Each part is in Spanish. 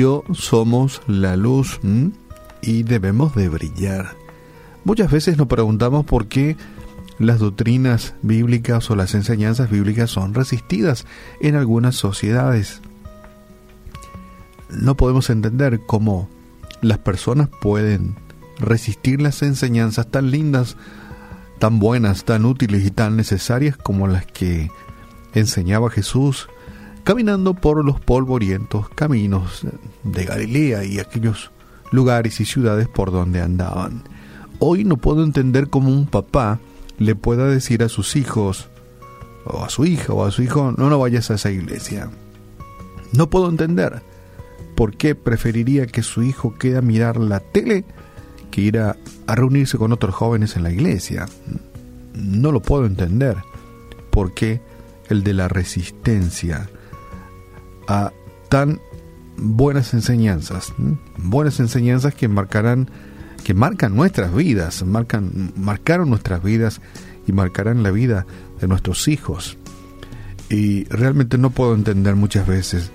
yo somos la luz y debemos de brillar. Muchas veces nos preguntamos por qué las doctrinas bíblicas o las enseñanzas bíblicas son resistidas en algunas sociedades. No podemos entender cómo las personas pueden resistir las enseñanzas tan lindas, tan buenas, tan útiles y tan necesarias como las que enseñaba Jesús caminando por los polvorientos caminos de Galilea y aquellos lugares y ciudades por donde andaban. Hoy no puedo entender cómo un papá le pueda decir a sus hijos, o a su hija o a su hijo, no, no vayas a esa iglesia. No puedo entender por qué preferiría que su hijo quede a mirar la tele que ir a, reunirse con otros jóvenes en la iglesia. No lo puedo entender. ¿Por qué el de la resistencia tan buenas enseñanzas? Buenas enseñanzas que marcarán que marcan nuestras vidas, marcan, marcaron nuestras vidas y marcarán la vida de nuestros hijos. Y realmente no puedo entender muchas veces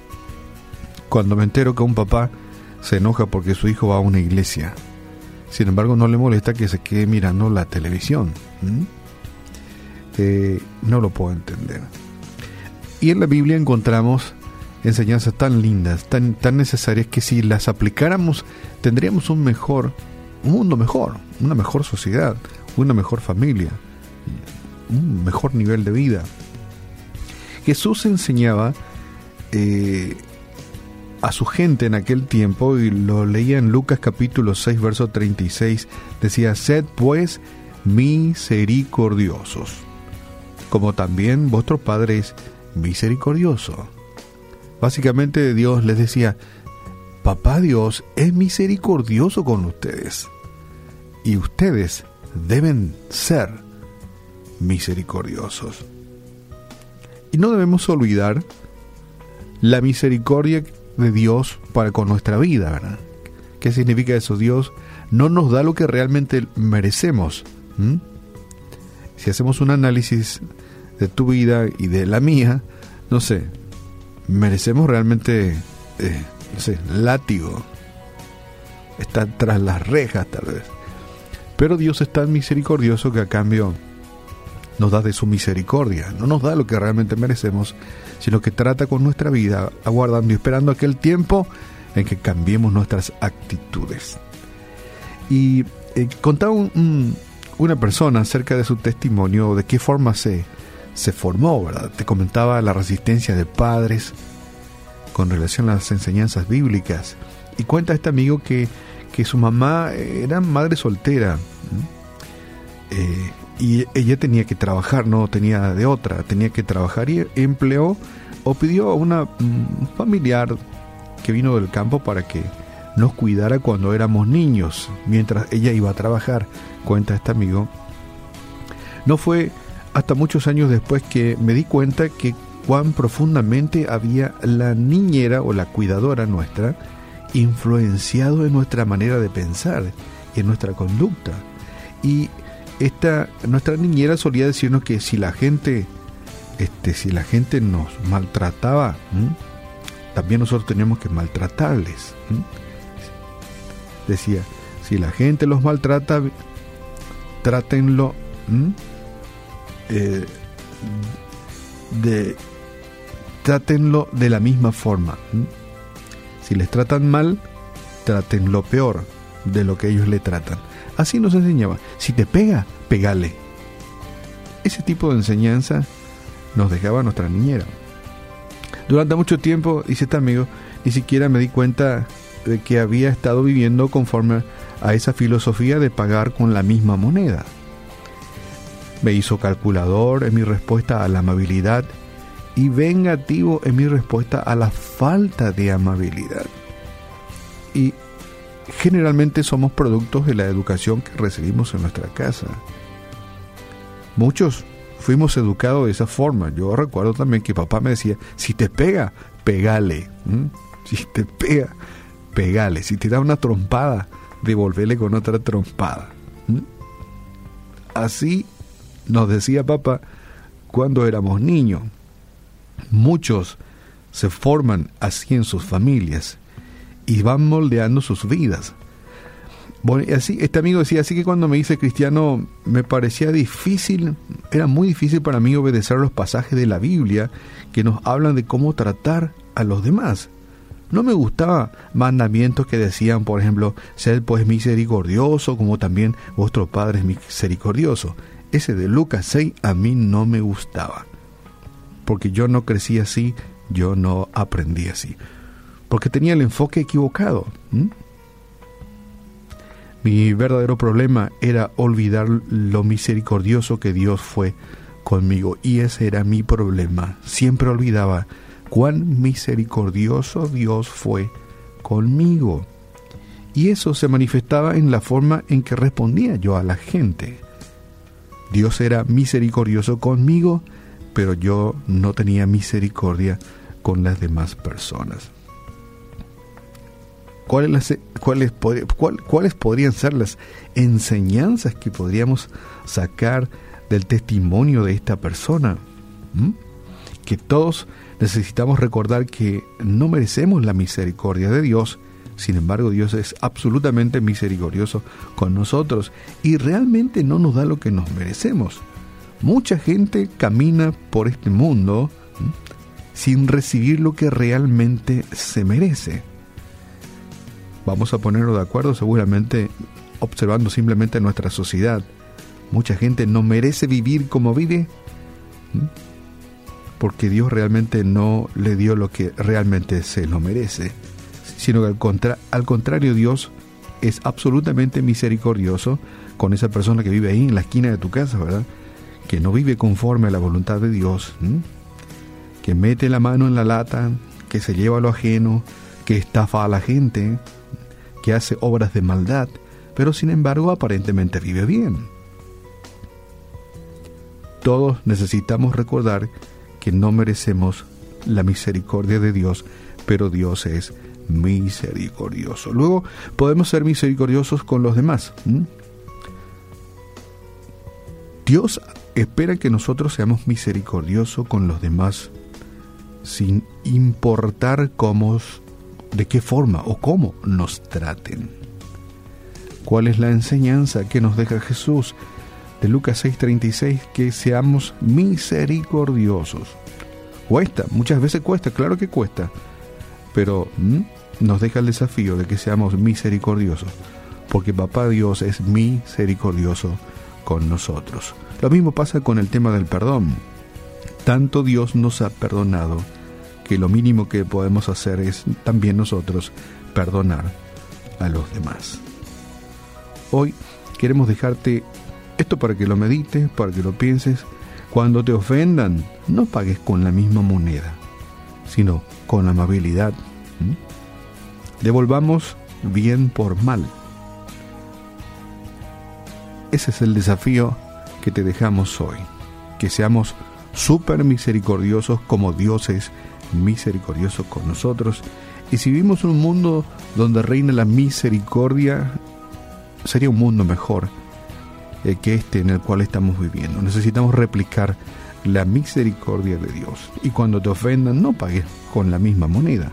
cuando me entero que un papá se enoja porque su hijo va a una iglesia. Sin embargo, no le molesta que se quede mirando la televisión. Eh, no lo puedo entender. Y en la Biblia encontramos enseñanzas tan lindas, tan, tan necesarias que si las aplicáramos tendríamos un mejor un mundo mejor, una mejor sociedad, una mejor familia, un mejor nivel de vida. Jesús enseñaba eh, a su gente en aquel tiempo, y lo leía en Lucas capítulo 6, verso 36, decía, sed pues misericordiosos, como también vuestro Padre es misericordioso. Básicamente Dios les decía, Papá Dios es misericordioso con ustedes y ustedes deben ser misericordiosos. Y no debemos olvidar la misericordia de Dios para con nuestra vida, ¿verdad? ¿Qué significa eso? Dios no nos da lo que realmente merecemos. Si hacemos un análisis de tu vida y de la mía, no sé, merecemos realmente, eh, látigo. Estar tras las rejas tal vez. Pero Dios es tan misericordioso que a cambio nos da de su misericordia, no nos da lo que realmente merecemos, sino que trata con nuestra vida, aguardando y esperando aquel tiempo en que cambiemos nuestras actitudes. Y eh, contaba una persona acerca de su testimonio, de qué forma se, se formó, ¿verdad? Te comentaba la resistencia de padres con relación a las enseñanzas bíblicas. Y cuenta este amigo que que su mamá era madre soltera eh, y ella tenía que trabajar, no tenía de otra, tenía que trabajar y empleó o pidió a una un familiar que vino del campo para que nos cuidara cuando éramos niños, mientras ella iba a trabajar, cuenta este amigo. No fue hasta muchos años después que me di cuenta que cuán profundamente había la niñera o la cuidadora nuestra influenciado en nuestra manera de pensar y en nuestra conducta. Y esta, nuestra niñera solía decirnos que si la gente, este, si la gente nos maltrataba, también nosotros teníamos que maltratarles. Decía, si la gente los maltrata, trátenlo eh, de, trátenlo de la misma forma. Si les tratan mal, traten lo peor de lo que ellos le tratan. Así nos enseñaba. Si te pega, pegale. Ese tipo de enseñanza nos dejaba nuestra niñera. Durante mucho tiempo, dice este amigo, ni siquiera me di cuenta de que había estado viviendo conforme a esa filosofía de pagar con la misma moneda. Me hizo calculador en mi respuesta a la amabilidad y vengativo en mi respuesta a la falta de amabilidad. Y generalmente somos productos de la educación que recibimos en nuestra casa. Muchos fuimos educados de esa forma. Yo recuerdo también que papá me decía, si te pega, pegale. Si te pega, pegale. Si te da una trompada, devolvele con otra trompada. Así nos decía papá cuando éramos niños. Muchos se forman así en sus familias y van moldeando sus vidas. Bueno, y así, este amigo decía, así que cuando me hice cristiano me parecía difícil, era muy difícil para mí obedecer los pasajes de la Biblia que nos hablan de cómo tratar a los demás. No me gustaba mandamientos que decían, por ejemplo, sed pues misericordioso como también vuestro Padre es misericordioso. Ese de Lucas 6 a mí no me gustaba. Porque yo no crecí así, yo no aprendí así. Porque tenía el enfoque equivocado. Mi verdadero problema era olvidar lo misericordioso que Dios fue conmigo. Y ese era mi problema. Siempre olvidaba cuán misericordioso Dios fue conmigo. Y eso se manifestaba en la forma en que respondía yo a la gente. Dios era misericordioso conmigo, pero yo no tenía misericordia con las demás personas. ¿Cuáles, cuáles, ¿Cuáles podrían ser las enseñanzas que podríamos sacar del testimonio de esta persona? ¿Mm? Que todos necesitamos recordar que no merecemos la misericordia de Dios, sin embargo Dios es absolutamente misericordioso con nosotros y realmente no nos da lo que nos merecemos. Mucha gente camina por este mundo sin recibir lo que realmente se merece vamos a ponerlo de acuerdo seguramente observando simplemente nuestra sociedad. Mucha gente no merece vivir como vive porque Dios realmente no le dio lo que realmente se lo merece, sino que al, al contrario Dios es absolutamente misericordioso con esa persona que vive ahí en la esquina de tu casa, ¿verdad? Que no vive conforme a la voluntad de Dios, que mete la mano en la lata, que se lleva lo ajeno, que estafa a la gente, que hace obras de maldad, pero sin embargo aparentemente vive bien. Todos necesitamos recordar que no merecemos la misericordia de Dios, pero Dios es misericordioso. Luego podemos ser misericordiosos con los demás. Dios espera que nosotros seamos misericordiosos con los demás sin importar cómo de qué forma o cómo nos traten. ¿Cuál es la enseñanza que nos deja Jesús de Lucas 6:36? Que seamos misericordiosos. Cuesta, muchas veces cuesta, claro que cuesta, pero nos deja el desafío de que seamos misericordiosos, porque Papá Dios es misericordioso con nosotros. Lo mismo pasa con el tema del perdón. Tanto Dios nos ha perdonado que lo mínimo que podemos hacer es también nosotros perdonar a los demás. Hoy queremos dejarte esto para que lo medites, para que lo pienses. Cuando te ofendan, no pagues con la misma moneda, sino con amabilidad. Devolvamos bien por mal. Ese es el desafío que te dejamos hoy. Que seamos súper misericordiosos como Dios es misericordioso con nosotros. Y si vivimos un mundo donde reina la misericordia, sería un mundo mejor eh, que este en el cual estamos viviendo. Necesitamos replicar la misericordia de Dios. Y cuando te ofendan, no pagues con la misma moneda.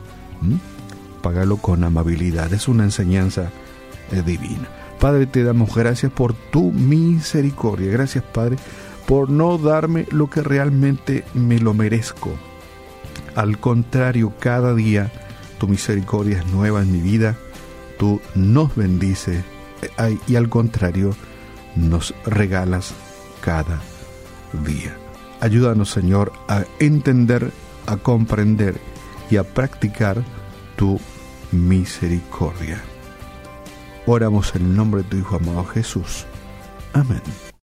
Págalo con amabilidad. Es una enseñanza eh, divina. Padre, te damos gracias por tu misericordia. Gracias, Padre, por no darme lo que realmente me lo merezco al contrario, cada día tu misericordia es nueva en mi vida, tú nos bendices eh, y al contrario, nos regalas cada día. Ayúdanos, Señor, a entender, a comprender y a practicar tu misericordia. Oramos en el nombre de tu Hijo amado Jesús. Amén.